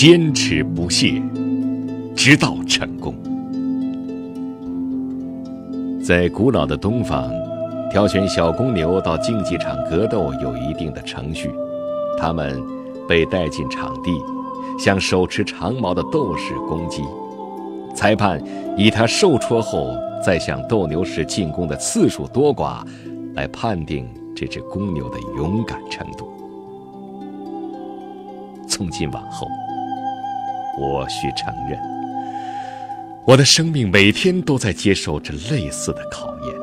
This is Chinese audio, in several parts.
坚持不懈，直到成功。在古老的东方，挑选小公牛到竞技场格斗有一定的程序，它们被带进场地，向手持长矛的斗士攻击。裁判以他受戳后再向斗牛士进攻的次数多寡，来判定这只公牛的勇敢程度。从今往后，我需承认，我的生命每天都在接受着类似的考验。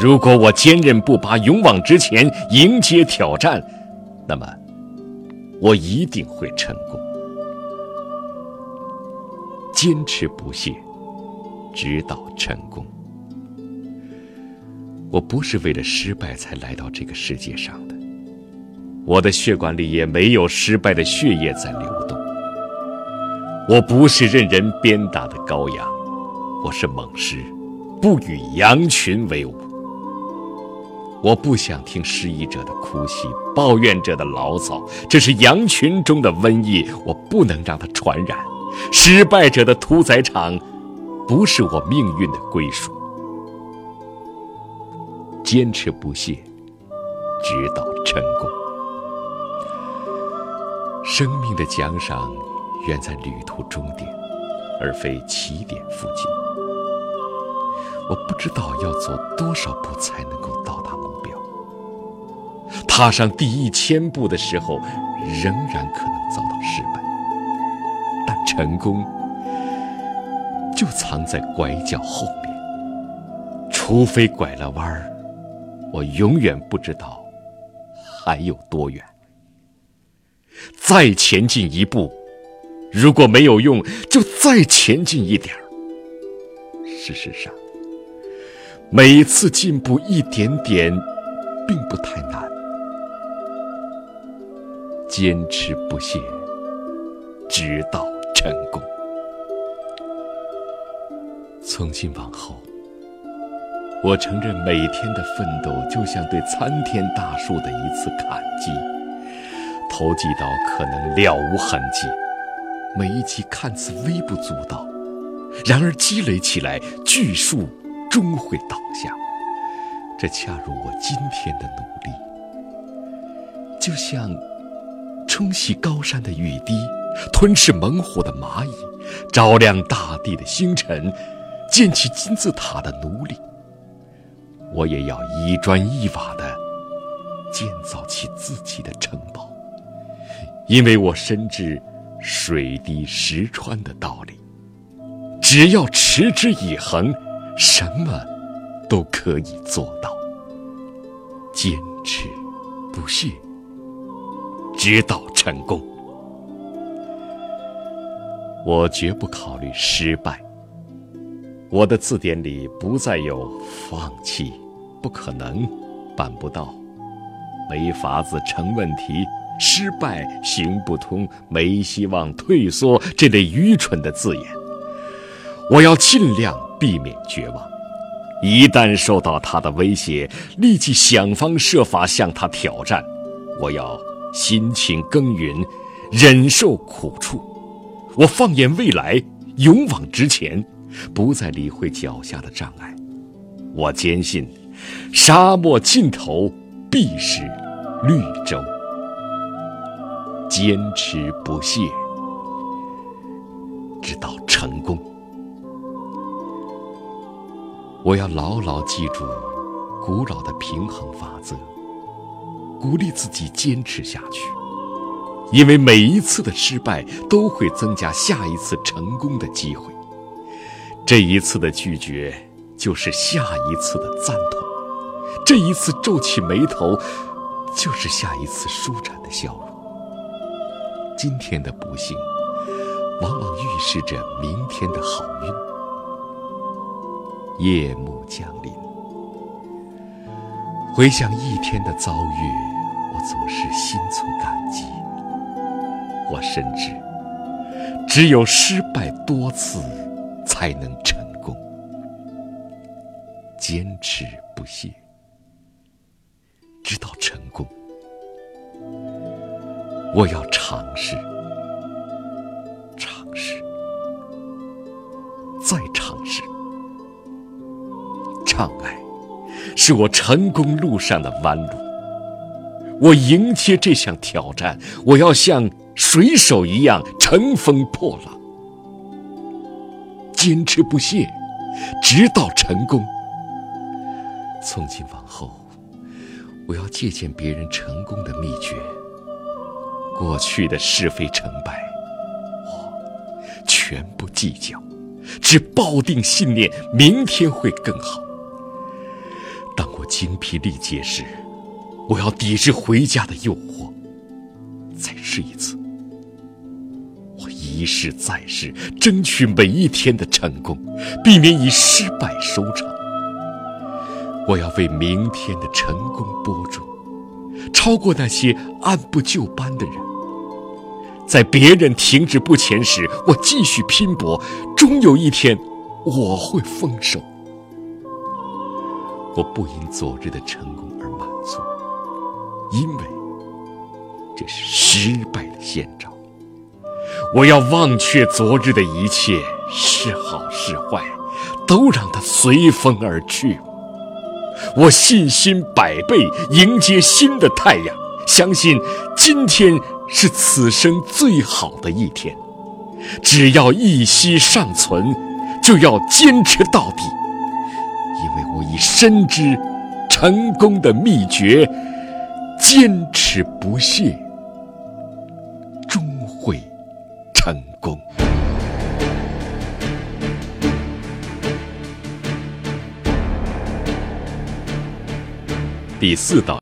如果我坚韧不拔、勇往直前、迎接挑战，那么我一定会成功。坚持不懈，直到成功。我不是为了失败才来到这个世界上的，我的血管里也没有失败的血液在流动。我不是任人鞭打的羔羊，我是猛狮，不与羊群为伍。我不想听失意者的哭泣，抱怨者的牢骚，这是羊群中的瘟疫，我不能让它传染。失败者的屠宰场，不是我命运的归属。坚持不懈，直到成功。生命的奖赏，远在旅途终点，而非起点附近。我不知道要走多少步才能够到达目标。踏上第一千步的时候，仍然可能遭到失败。但成功就藏在拐角后面，除非拐了弯儿，我永远不知道还有多远。再前进一步，如果没有用，就再前进一点。事实上，每一次进步一点点，并不太难。坚持不懈，直到。成功。从今往后，我承认每天的奋斗就像对参天大树的一次砍击，投几刀可能了无痕迹，每一击看似微不足道，然而积累起来，巨树终会倒下。这恰如我今天的努力，就像冲洗高山的雨滴。吞噬猛虎的蚂蚁，照亮大地的星辰，建起金字塔的奴隶，我也要一砖一瓦的建造起自己的城堡，因为我深知水滴石穿的道理。只要持之以恒，什么都可以做到。坚持不懈，直到成功。我绝不考虑失败。我的字典里不再有放弃、不可能、办不到、没法子、成问题、失败、行不通、没希望、退缩这类愚蠢的字眼。我要尽量避免绝望。一旦受到他的威胁，立即想方设法向他挑战。我要辛勤耕耘，忍受苦处。我放眼未来，勇往直前，不再理会脚下的障碍。我坚信，沙漠尽头必是绿洲。坚持不懈，直到成功。我要牢牢记住古老的平衡法则，鼓励自己坚持下去。因为每一次的失败都会增加下一次成功的机会，这一次的拒绝就是下一次的赞同，这一次皱起眉头就是下一次舒展的笑容。今天的不幸，往往预示着明天的好运。夜幕降临，回想一天的遭遇，我总是心存感激。我深知，只有失败多次，才能成功。坚持不懈，直到成功。我要尝试。尝试。再尝试。障碍是我成功路上的弯路。我迎接这项挑战我要像水手一样乘风破浪。坚持不懈直到成功。从今往后我要借鉴别人成功的秘诀过去的是非成败，我全不计较，只抱定信念，明天会更好。当我精疲力竭时，我要抵制回家的诱惑，再试一次。我一试再试，争取每一天的成功，避免以失败收场。我要为明天的成功播种，超过那些按部就班的人。在别人停滞不前时，我继续拼搏，终有一天我会丰收。我不因昨日的成功而满足，因为这是失败的先兆。我要忘却昨日的一切，是好是坏，都让它随风而去。我信心百倍，迎接新的太阳。相信今天是此生最好的一天。只要一息尚存，就要坚持到底，因为我已深知成功的秘诀：坚持不懈，终会成功。第四道。